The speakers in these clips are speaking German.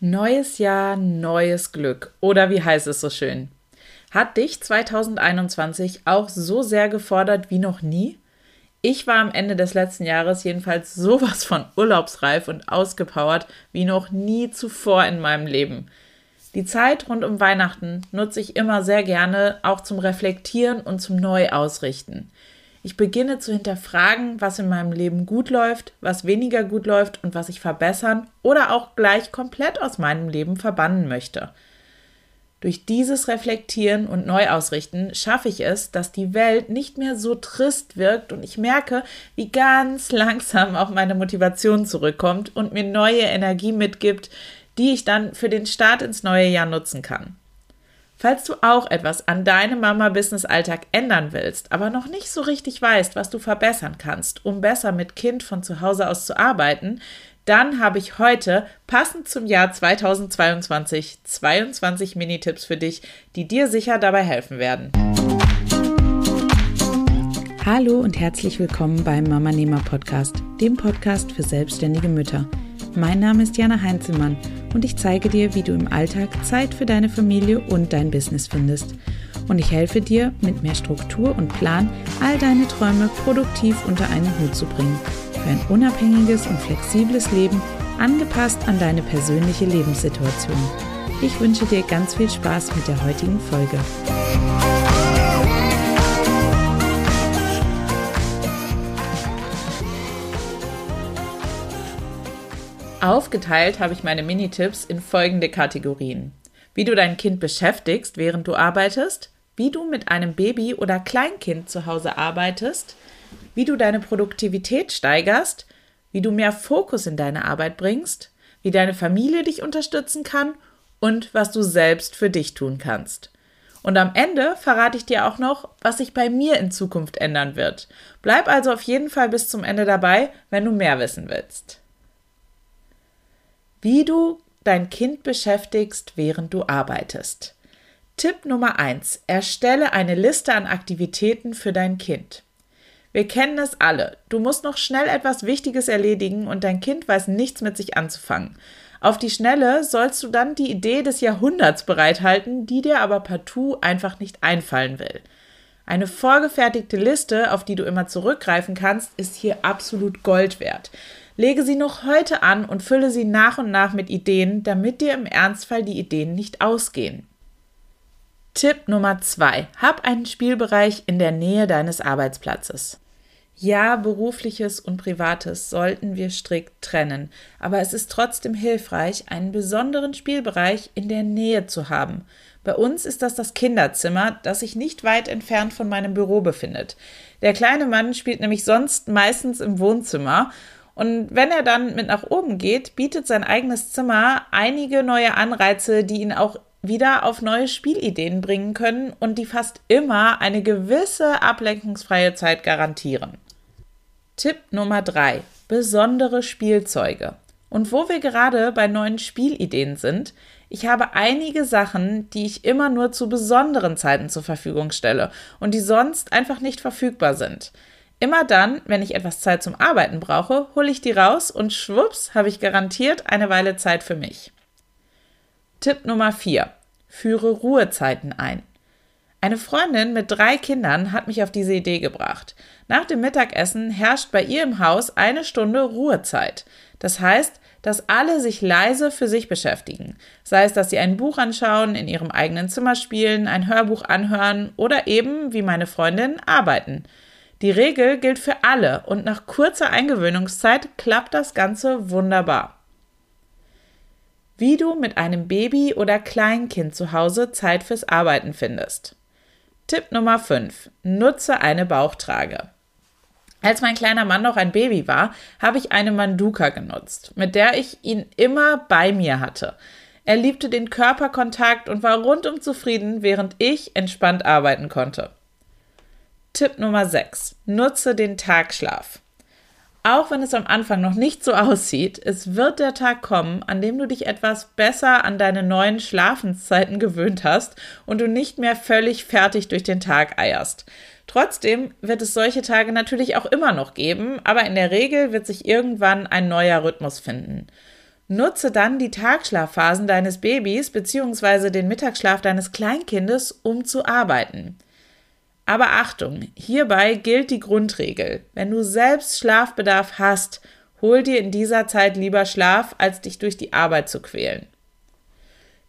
Neues Jahr, neues Glück. Oder wie heißt es so schön? Hat dich 2021 auch so sehr gefordert wie noch nie? Ich war am Ende des letzten Jahres jedenfalls sowas von urlaubsreif und ausgepowert wie noch nie zuvor in meinem Leben. Die Zeit rund um Weihnachten nutze ich immer sehr gerne auch zum Reflektieren und zum Neuausrichten. Ich beginne zu hinterfragen, was in meinem Leben gut läuft, was weniger gut läuft und was ich verbessern oder auch gleich komplett aus meinem Leben verbannen möchte. Durch dieses Reflektieren und Neuausrichten schaffe ich es, dass die Welt nicht mehr so trist wirkt und ich merke, wie ganz langsam auch meine Motivation zurückkommt und mir neue Energie mitgibt, die ich dann für den Start ins neue Jahr nutzen kann. Falls du auch etwas an deinem Mama-Business-Alltag ändern willst, aber noch nicht so richtig weißt, was du verbessern kannst, um besser mit Kind von zu Hause aus zu arbeiten, dann habe ich heute, passend zum Jahr 2022, 22 Minitipps für dich, die dir sicher dabei helfen werden. Hallo und herzlich willkommen beim Mama Nehmer Podcast, dem Podcast für selbstständige Mütter. Mein Name ist Jana Heinzelmann und ich zeige dir, wie du im Alltag Zeit für deine Familie und dein Business findest. Und ich helfe dir, mit mehr Struktur und Plan all deine Träume produktiv unter einen Hut zu bringen. Für ein unabhängiges und flexibles Leben, angepasst an deine persönliche Lebenssituation. Ich wünsche dir ganz viel Spaß mit der heutigen Folge. Aufgeteilt habe ich meine Minitipps in folgende Kategorien. Wie du dein Kind beschäftigst, während du arbeitest, wie du mit einem Baby oder Kleinkind zu Hause arbeitest, wie du deine Produktivität steigerst, wie du mehr Fokus in deine Arbeit bringst, wie deine Familie dich unterstützen kann und was du selbst für dich tun kannst. Und am Ende verrate ich dir auch noch, was sich bei mir in Zukunft ändern wird. Bleib also auf jeden Fall bis zum Ende dabei, wenn du mehr wissen willst wie du dein Kind beschäftigst, während du arbeitest. Tipp Nummer 1. Erstelle eine Liste an Aktivitäten für dein Kind. Wir kennen es alle. Du musst noch schnell etwas Wichtiges erledigen und dein Kind weiß nichts mit sich anzufangen. Auf die Schnelle sollst du dann die Idee des Jahrhunderts bereithalten, die dir aber partout einfach nicht einfallen will. Eine vorgefertigte Liste, auf die du immer zurückgreifen kannst, ist hier absolut Gold wert. Lege sie noch heute an und fülle sie nach und nach mit Ideen, damit dir im Ernstfall die Ideen nicht ausgehen. Tipp Nummer zwei: Hab einen Spielbereich in der Nähe deines Arbeitsplatzes. Ja, berufliches und privates sollten wir strikt trennen, aber es ist trotzdem hilfreich, einen besonderen Spielbereich in der Nähe zu haben. Bei uns ist das das Kinderzimmer, das sich nicht weit entfernt von meinem Büro befindet. Der kleine Mann spielt nämlich sonst meistens im Wohnzimmer und wenn er dann mit nach oben geht, bietet sein eigenes Zimmer einige neue Anreize, die ihn auch wieder auf neue Spielideen bringen können und die fast immer eine gewisse ablenkungsfreie Zeit garantieren. Tipp Nummer 3. Besondere Spielzeuge. Und wo wir gerade bei neuen Spielideen sind, ich habe einige Sachen, die ich immer nur zu besonderen Zeiten zur Verfügung stelle und die sonst einfach nicht verfügbar sind. Immer dann, wenn ich etwas Zeit zum Arbeiten brauche, hole ich die raus und schwupps habe ich garantiert eine Weile Zeit für mich. Tipp Nummer 4. Führe Ruhezeiten ein. Eine Freundin mit drei Kindern hat mich auf diese Idee gebracht. Nach dem Mittagessen herrscht bei ihr im Haus eine Stunde Ruhezeit. Das heißt, dass alle sich leise für sich beschäftigen. Sei es, dass sie ein Buch anschauen, in ihrem eigenen Zimmer spielen, ein Hörbuch anhören oder eben, wie meine Freundin, arbeiten. Die Regel gilt für alle und nach kurzer Eingewöhnungszeit klappt das Ganze wunderbar. Wie du mit einem Baby oder Kleinkind zu Hause Zeit fürs Arbeiten findest. Tipp Nummer 5. Nutze eine Bauchtrage. Als mein kleiner Mann noch ein Baby war, habe ich eine Manduka genutzt, mit der ich ihn immer bei mir hatte. Er liebte den Körperkontakt und war rundum zufrieden, während ich entspannt arbeiten konnte. Tipp Nummer 6. Nutze den Tagschlaf. Auch wenn es am Anfang noch nicht so aussieht, es wird der Tag kommen, an dem du dich etwas besser an deine neuen Schlafenszeiten gewöhnt hast und du nicht mehr völlig fertig durch den Tag eierst. Trotzdem wird es solche Tage natürlich auch immer noch geben, aber in der Regel wird sich irgendwann ein neuer Rhythmus finden. Nutze dann die Tagschlafphasen deines Babys bzw. den Mittagsschlaf deines Kleinkindes, um zu arbeiten. Aber Achtung, hierbei gilt die Grundregel. Wenn du selbst Schlafbedarf hast, hol dir in dieser Zeit lieber Schlaf, als dich durch die Arbeit zu quälen.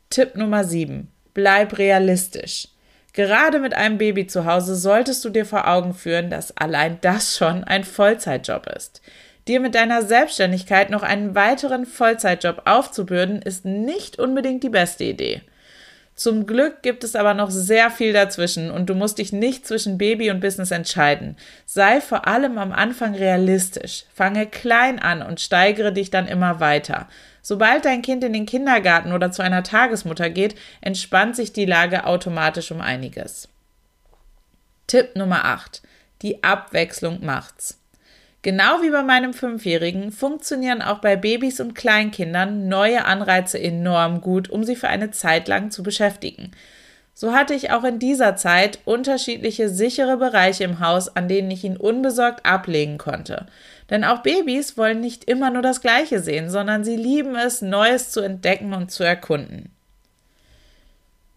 Tipp Nummer 7. Bleib realistisch. Gerade mit einem Baby zu Hause solltest du dir vor Augen führen, dass allein das schon ein Vollzeitjob ist. Dir mit deiner Selbstständigkeit noch einen weiteren Vollzeitjob aufzubürden, ist nicht unbedingt die beste Idee. Zum Glück gibt es aber noch sehr viel dazwischen und du musst dich nicht zwischen Baby und Business entscheiden. Sei vor allem am Anfang realistisch. Fange klein an und steigere dich dann immer weiter. Sobald dein Kind in den Kindergarten oder zu einer Tagesmutter geht, entspannt sich die Lage automatisch um einiges. Tipp Nummer 8. Die Abwechslung macht's. Genau wie bei meinem Fünfjährigen funktionieren auch bei Babys und Kleinkindern neue Anreize enorm gut, um sie für eine Zeit lang zu beschäftigen. So hatte ich auch in dieser Zeit unterschiedliche sichere Bereiche im Haus, an denen ich ihn unbesorgt ablegen konnte. Denn auch Babys wollen nicht immer nur das Gleiche sehen, sondern sie lieben es, Neues zu entdecken und zu erkunden.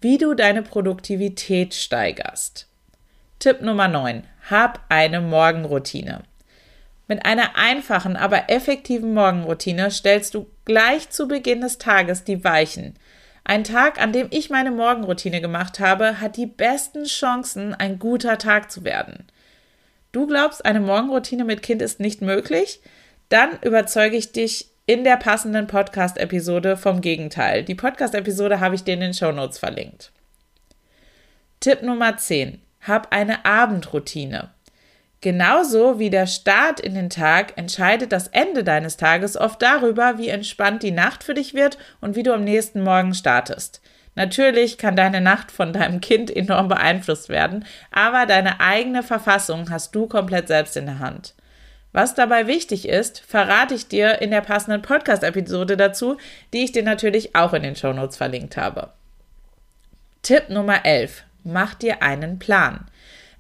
Wie du deine Produktivität steigerst. Tipp Nummer 9. Hab eine Morgenroutine. Mit einer einfachen, aber effektiven Morgenroutine stellst du gleich zu Beginn des Tages die Weichen. Ein Tag, an dem ich meine Morgenroutine gemacht habe, hat die besten Chancen, ein guter Tag zu werden. Du glaubst, eine Morgenroutine mit Kind ist nicht möglich? Dann überzeuge ich dich in der passenden Podcast-Episode vom Gegenteil. Die Podcast-Episode habe ich dir in den Show Notes verlinkt. Tipp Nummer 10. Hab eine Abendroutine. Genauso wie der Start in den Tag entscheidet das Ende deines Tages oft darüber, wie entspannt die Nacht für dich wird und wie du am nächsten Morgen startest. Natürlich kann deine Nacht von deinem Kind enorm beeinflusst werden, aber deine eigene Verfassung hast du komplett selbst in der Hand. Was dabei wichtig ist, verrate ich dir in der passenden Podcast-Episode dazu, die ich dir natürlich auch in den Shownotes verlinkt habe. Tipp Nummer 11. Mach dir einen Plan.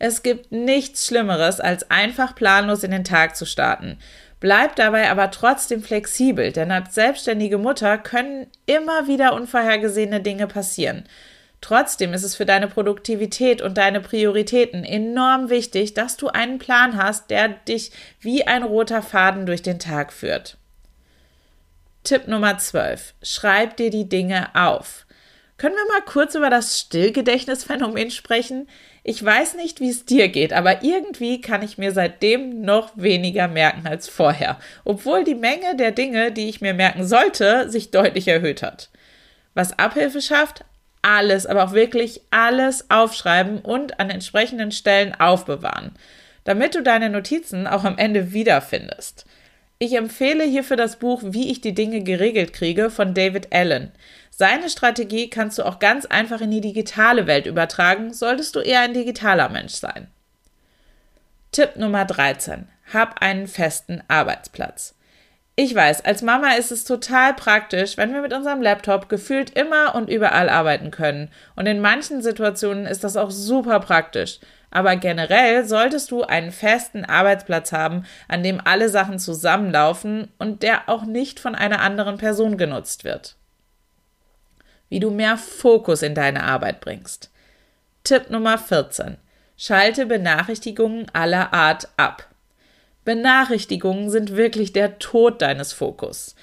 Es gibt nichts Schlimmeres, als einfach planlos in den Tag zu starten. Bleib dabei aber trotzdem flexibel, denn als selbstständige Mutter können immer wieder unvorhergesehene Dinge passieren. Trotzdem ist es für deine Produktivität und deine Prioritäten enorm wichtig, dass du einen Plan hast, der dich wie ein roter Faden durch den Tag führt. Tipp Nummer 12. Schreib dir die Dinge auf. Können wir mal kurz über das Stillgedächtnisphänomen sprechen? Ich weiß nicht, wie es dir geht, aber irgendwie kann ich mir seitdem noch weniger merken als vorher, obwohl die Menge der Dinge, die ich mir merken sollte, sich deutlich erhöht hat. Was Abhilfe schafft? Alles, aber auch wirklich alles aufschreiben und an entsprechenden Stellen aufbewahren, damit du deine Notizen auch am Ende wiederfindest. Ich empfehle hierfür das Buch Wie ich die Dinge geregelt kriege von David Allen. Seine Strategie kannst du auch ganz einfach in die digitale Welt übertragen, solltest du eher ein digitaler Mensch sein. Tipp Nummer 13. Hab einen festen Arbeitsplatz. Ich weiß, als Mama ist es total praktisch, wenn wir mit unserem Laptop gefühlt immer und überall arbeiten können. Und in manchen Situationen ist das auch super praktisch. Aber generell solltest du einen festen Arbeitsplatz haben, an dem alle Sachen zusammenlaufen und der auch nicht von einer anderen Person genutzt wird. Wie du mehr Fokus in deine Arbeit bringst. Tipp Nummer 14. Schalte Benachrichtigungen aller Art ab. Benachrichtigungen sind wirklich der Tod deines Fokus.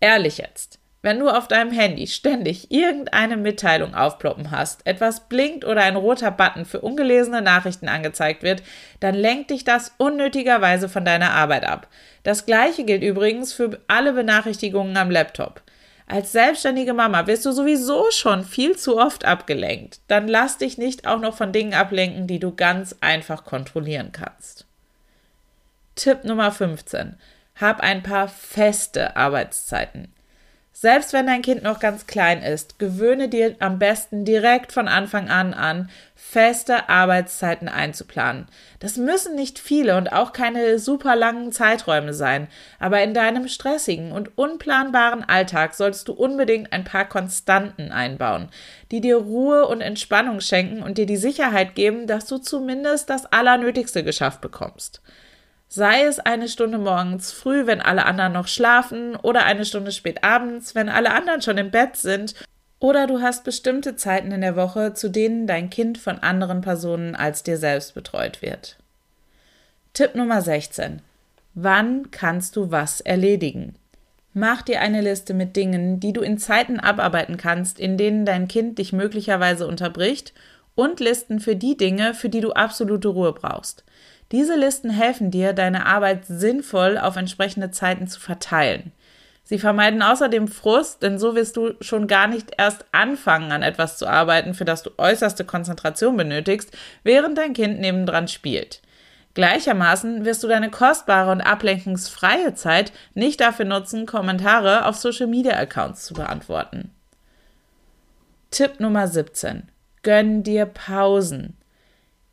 Ehrlich jetzt. Wenn du auf deinem Handy ständig irgendeine Mitteilung aufploppen hast, etwas blinkt oder ein roter Button für ungelesene Nachrichten angezeigt wird, dann lenkt dich das unnötigerweise von deiner Arbeit ab. Das gleiche gilt übrigens für alle Benachrichtigungen am Laptop. Als selbstständige Mama wirst du sowieso schon viel zu oft abgelenkt. Dann lass dich nicht auch noch von Dingen ablenken, die du ganz einfach kontrollieren kannst. Tipp Nummer 15. Hab ein paar feste Arbeitszeiten. Selbst wenn dein Kind noch ganz klein ist, gewöhne dir am besten direkt von Anfang an an, feste Arbeitszeiten einzuplanen. Das müssen nicht viele und auch keine super langen Zeiträume sein, aber in deinem stressigen und unplanbaren Alltag solltest du unbedingt ein paar Konstanten einbauen, die dir Ruhe und Entspannung schenken und dir die Sicherheit geben, dass du zumindest das Allernötigste geschafft bekommst. Sei es eine Stunde morgens früh, wenn alle anderen noch schlafen, oder eine Stunde spät abends, wenn alle anderen schon im Bett sind, oder du hast bestimmte Zeiten in der Woche, zu denen dein Kind von anderen Personen als dir selbst betreut wird. Tipp Nummer 16. Wann kannst du was erledigen? Mach dir eine Liste mit Dingen, die du in Zeiten abarbeiten kannst, in denen dein Kind dich möglicherweise unterbricht, und Listen für die Dinge, für die du absolute Ruhe brauchst. Diese Listen helfen dir, deine Arbeit sinnvoll auf entsprechende Zeiten zu verteilen. Sie vermeiden außerdem Frust, denn so wirst du schon gar nicht erst anfangen, an etwas zu arbeiten, für das du äußerste Konzentration benötigst, während dein Kind nebendran spielt. Gleichermaßen wirst du deine kostbare und ablenkungsfreie Zeit nicht dafür nutzen, Kommentare auf Social Media Accounts zu beantworten. Tipp Nummer 17. Gönn dir Pausen.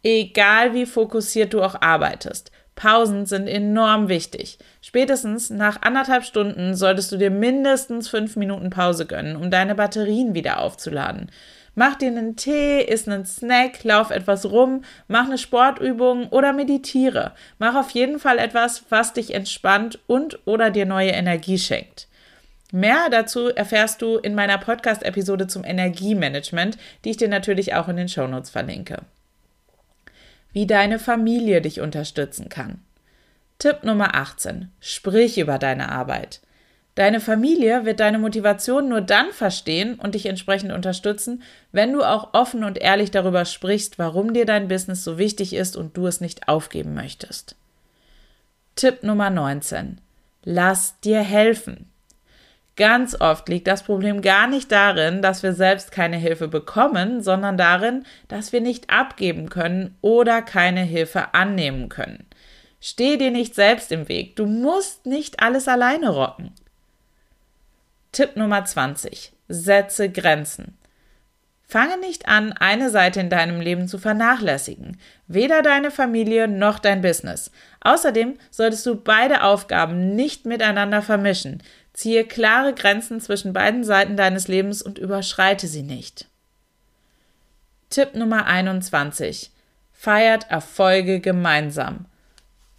Egal wie fokussiert du auch arbeitest. Pausen sind enorm wichtig. Spätestens nach anderthalb Stunden solltest du dir mindestens fünf Minuten Pause gönnen, um deine Batterien wieder aufzuladen. Mach dir einen Tee, iss einen Snack, lauf etwas rum, mach eine Sportübung oder meditiere. Mach auf jeden Fall etwas, was dich entspannt und oder dir neue Energie schenkt. Mehr dazu erfährst du in meiner Podcast-Episode zum Energiemanagement, die ich dir natürlich auch in den Shownotes verlinke wie deine Familie dich unterstützen kann. Tipp Nummer 18. Sprich über deine Arbeit. Deine Familie wird deine Motivation nur dann verstehen und dich entsprechend unterstützen, wenn du auch offen und ehrlich darüber sprichst, warum dir dein Business so wichtig ist und du es nicht aufgeben möchtest. Tipp Nummer 19. Lass dir helfen. Ganz oft liegt das Problem gar nicht darin, dass wir selbst keine Hilfe bekommen, sondern darin, dass wir nicht abgeben können oder keine Hilfe annehmen können. Steh dir nicht selbst im Weg. Du musst nicht alles alleine rocken. Tipp Nummer 20. Setze Grenzen. Fange nicht an, eine Seite in deinem Leben zu vernachlässigen, weder deine Familie noch dein Business. Außerdem solltest du beide Aufgaben nicht miteinander vermischen. Ziehe klare Grenzen zwischen beiden Seiten deines Lebens und überschreite sie nicht. Tipp Nummer 21. Feiert Erfolge gemeinsam.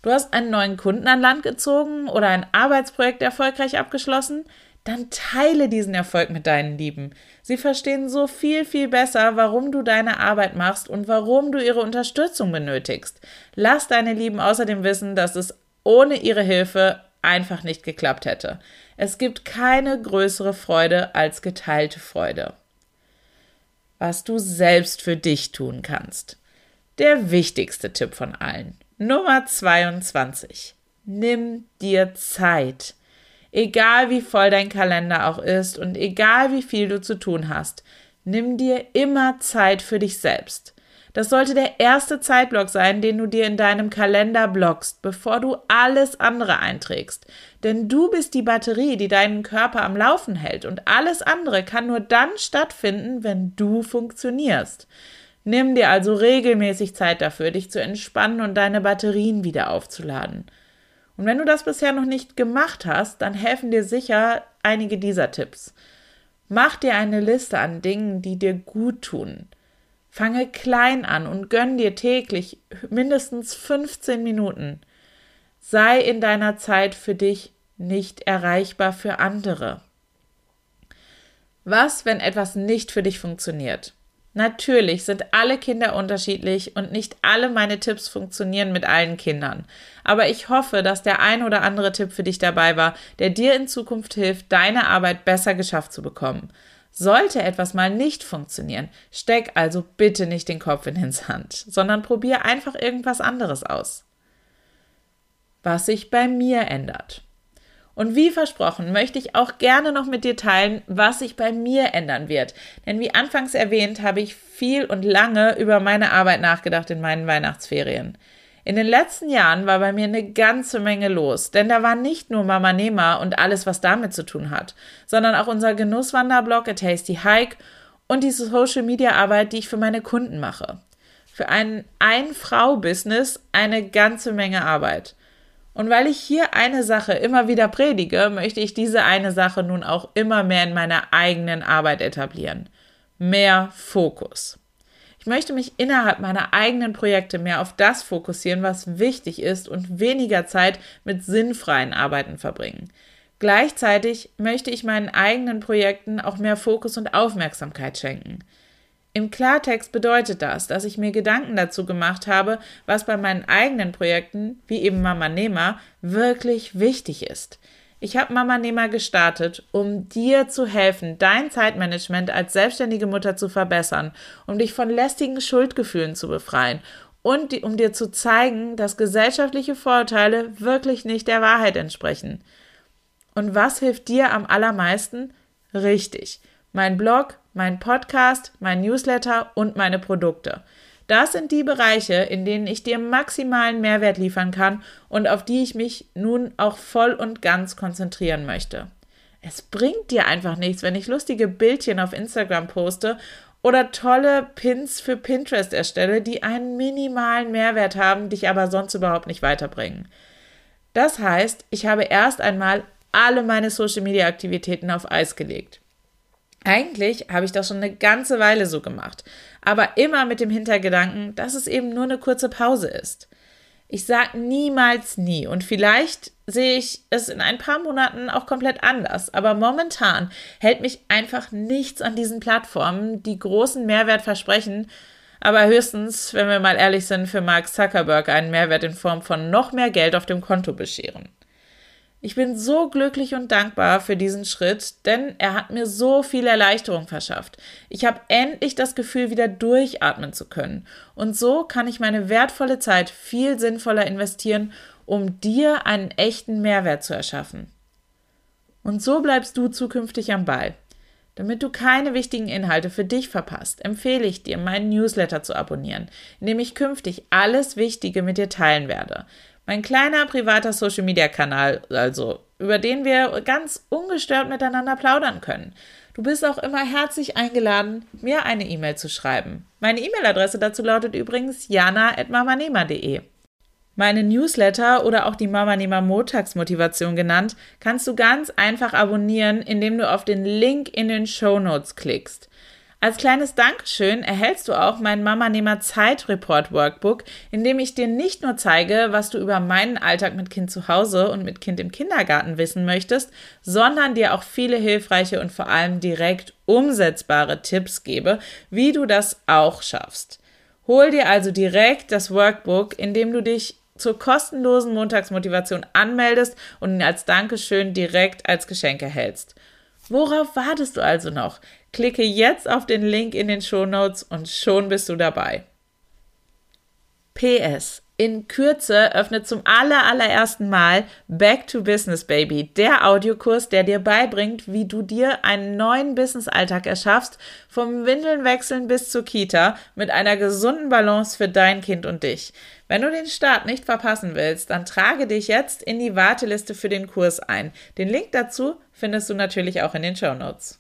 Du hast einen neuen Kunden an Land gezogen oder ein Arbeitsprojekt erfolgreich abgeschlossen? Dann teile diesen Erfolg mit deinen Lieben. Sie verstehen so viel, viel besser, warum du deine Arbeit machst und warum du ihre Unterstützung benötigst. Lass deine Lieben außerdem wissen, dass es ohne ihre Hilfe einfach nicht geklappt hätte. Es gibt keine größere Freude als geteilte Freude. Was du selbst für dich tun kannst. Der wichtigste Tipp von allen. Nummer 22. Nimm dir Zeit. Egal wie voll dein Kalender auch ist und egal wie viel du zu tun hast, nimm dir immer Zeit für dich selbst. Das sollte der erste Zeitblock sein, den du dir in deinem Kalender blockst, bevor du alles andere einträgst. Denn du bist die Batterie, die deinen Körper am Laufen hält und alles andere kann nur dann stattfinden, wenn du funktionierst. Nimm dir also regelmäßig Zeit dafür, dich zu entspannen und deine Batterien wieder aufzuladen. Und wenn du das bisher noch nicht gemacht hast, dann helfen dir sicher einige dieser Tipps. Mach dir eine Liste an Dingen, die dir gut tun. Fange klein an und gönn dir täglich mindestens 15 Minuten. Sei in deiner Zeit für dich nicht erreichbar für andere. Was, wenn etwas nicht für dich funktioniert? Natürlich sind alle Kinder unterschiedlich und nicht alle meine Tipps funktionieren mit allen Kindern. Aber ich hoffe, dass der ein oder andere Tipp für dich dabei war, der dir in Zukunft hilft, deine Arbeit besser geschafft zu bekommen. Sollte etwas mal nicht funktionieren, steck also bitte nicht den Kopf in den Sand, sondern probier einfach irgendwas anderes aus. Was sich bei mir ändert. Und wie versprochen, möchte ich auch gerne noch mit dir teilen, was sich bei mir ändern wird. Denn wie anfangs erwähnt, habe ich viel und lange über meine Arbeit nachgedacht in meinen Weihnachtsferien. In den letzten Jahren war bei mir eine ganze Menge los, denn da war nicht nur Mama Nema und alles, was damit zu tun hat, sondern auch unser Genusswanderblog A Tasty Hike und diese Social Media Arbeit, die ich für meine Kunden mache. Für ein Ein-Frau-Business eine ganze Menge Arbeit. Und weil ich hier eine Sache immer wieder predige, möchte ich diese eine Sache nun auch immer mehr in meiner eigenen Arbeit etablieren. Mehr Fokus. Ich möchte mich innerhalb meiner eigenen Projekte mehr auf das fokussieren, was wichtig ist und weniger Zeit mit sinnfreien Arbeiten verbringen. Gleichzeitig möchte ich meinen eigenen Projekten auch mehr Fokus und Aufmerksamkeit schenken. Im Klartext bedeutet das, dass ich mir Gedanken dazu gemacht habe, was bei meinen eigenen Projekten, wie eben Mama Nehmer, wirklich wichtig ist. Ich habe Mama Nehmer gestartet, um dir zu helfen, dein Zeitmanagement als selbstständige Mutter zu verbessern, um dich von lästigen Schuldgefühlen zu befreien und um dir zu zeigen, dass gesellschaftliche Vorurteile wirklich nicht der Wahrheit entsprechen. Und was hilft dir am allermeisten? Richtig, mein Blog, mein Podcast, mein Newsletter und meine Produkte. Das sind die Bereiche, in denen ich dir maximalen Mehrwert liefern kann und auf die ich mich nun auch voll und ganz konzentrieren möchte. Es bringt dir einfach nichts, wenn ich lustige Bildchen auf Instagram poste oder tolle Pins für Pinterest erstelle, die einen minimalen Mehrwert haben, dich aber sonst überhaupt nicht weiterbringen. Das heißt, ich habe erst einmal alle meine Social-Media-Aktivitäten auf Eis gelegt. Eigentlich habe ich das schon eine ganze Weile so gemacht, aber immer mit dem Hintergedanken, dass es eben nur eine kurze Pause ist. Ich sage niemals nie und vielleicht sehe ich es in ein paar Monaten auch komplett anders, aber momentan hält mich einfach nichts an diesen Plattformen, die großen Mehrwert versprechen, aber höchstens, wenn wir mal ehrlich sind, für Mark Zuckerberg einen Mehrwert in Form von noch mehr Geld auf dem Konto bescheren. Ich bin so glücklich und dankbar für diesen Schritt, denn er hat mir so viel Erleichterung verschafft. Ich habe endlich das Gefühl, wieder durchatmen zu können. Und so kann ich meine wertvolle Zeit viel sinnvoller investieren, um dir einen echten Mehrwert zu erschaffen. Und so bleibst du zukünftig am Ball. Damit du keine wichtigen Inhalte für dich verpasst, empfehle ich dir, meinen Newsletter zu abonnieren, in dem ich künftig alles Wichtige mit dir teilen werde. Mein kleiner privater Social Media Kanal, also, über den wir ganz ungestört miteinander plaudern können. Du bist auch immer herzlich eingeladen, mir eine E-Mail zu schreiben. Meine E-Mail-Adresse dazu lautet übrigens jana.mamanema.de. Meine Newsletter oder auch die Mama Nehmer Montagsmotivation genannt, kannst du ganz einfach abonnieren, indem du auf den Link in den Show Notes klickst. Als kleines Dankeschön erhältst du auch mein Mama-Nehmer Zeitreport Workbook, in dem ich dir nicht nur zeige, was du über meinen Alltag mit Kind zu Hause und mit Kind im Kindergarten wissen möchtest, sondern dir auch viele hilfreiche und vor allem direkt umsetzbare Tipps gebe, wie du das auch schaffst. Hol dir also direkt das Workbook, in dem du dich zur kostenlosen Montagsmotivation anmeldest und ihn als Dankeschön direkt als Geschenk erhältst. Worauf wartest du also noch? Klicke jetzt auf den Link in den Shownotes und schon bist du dabei. PS. In Kürze öffnet zum aller, allerersten Mal Back to Business Baby, der Audiokurs, der dir beibringt, wie du dir einen neuen Businessalltag erschaffst, vom Windeln wechseln bis zur Kita, mit einer gesunden Balance für dein Kind und dich. Wenn du den Start nicht verpassen willst, dann trage dich jetzt in die Warteliste für den Kurs ein. Den Link dazu findest du natürlich auch in den Show Notes.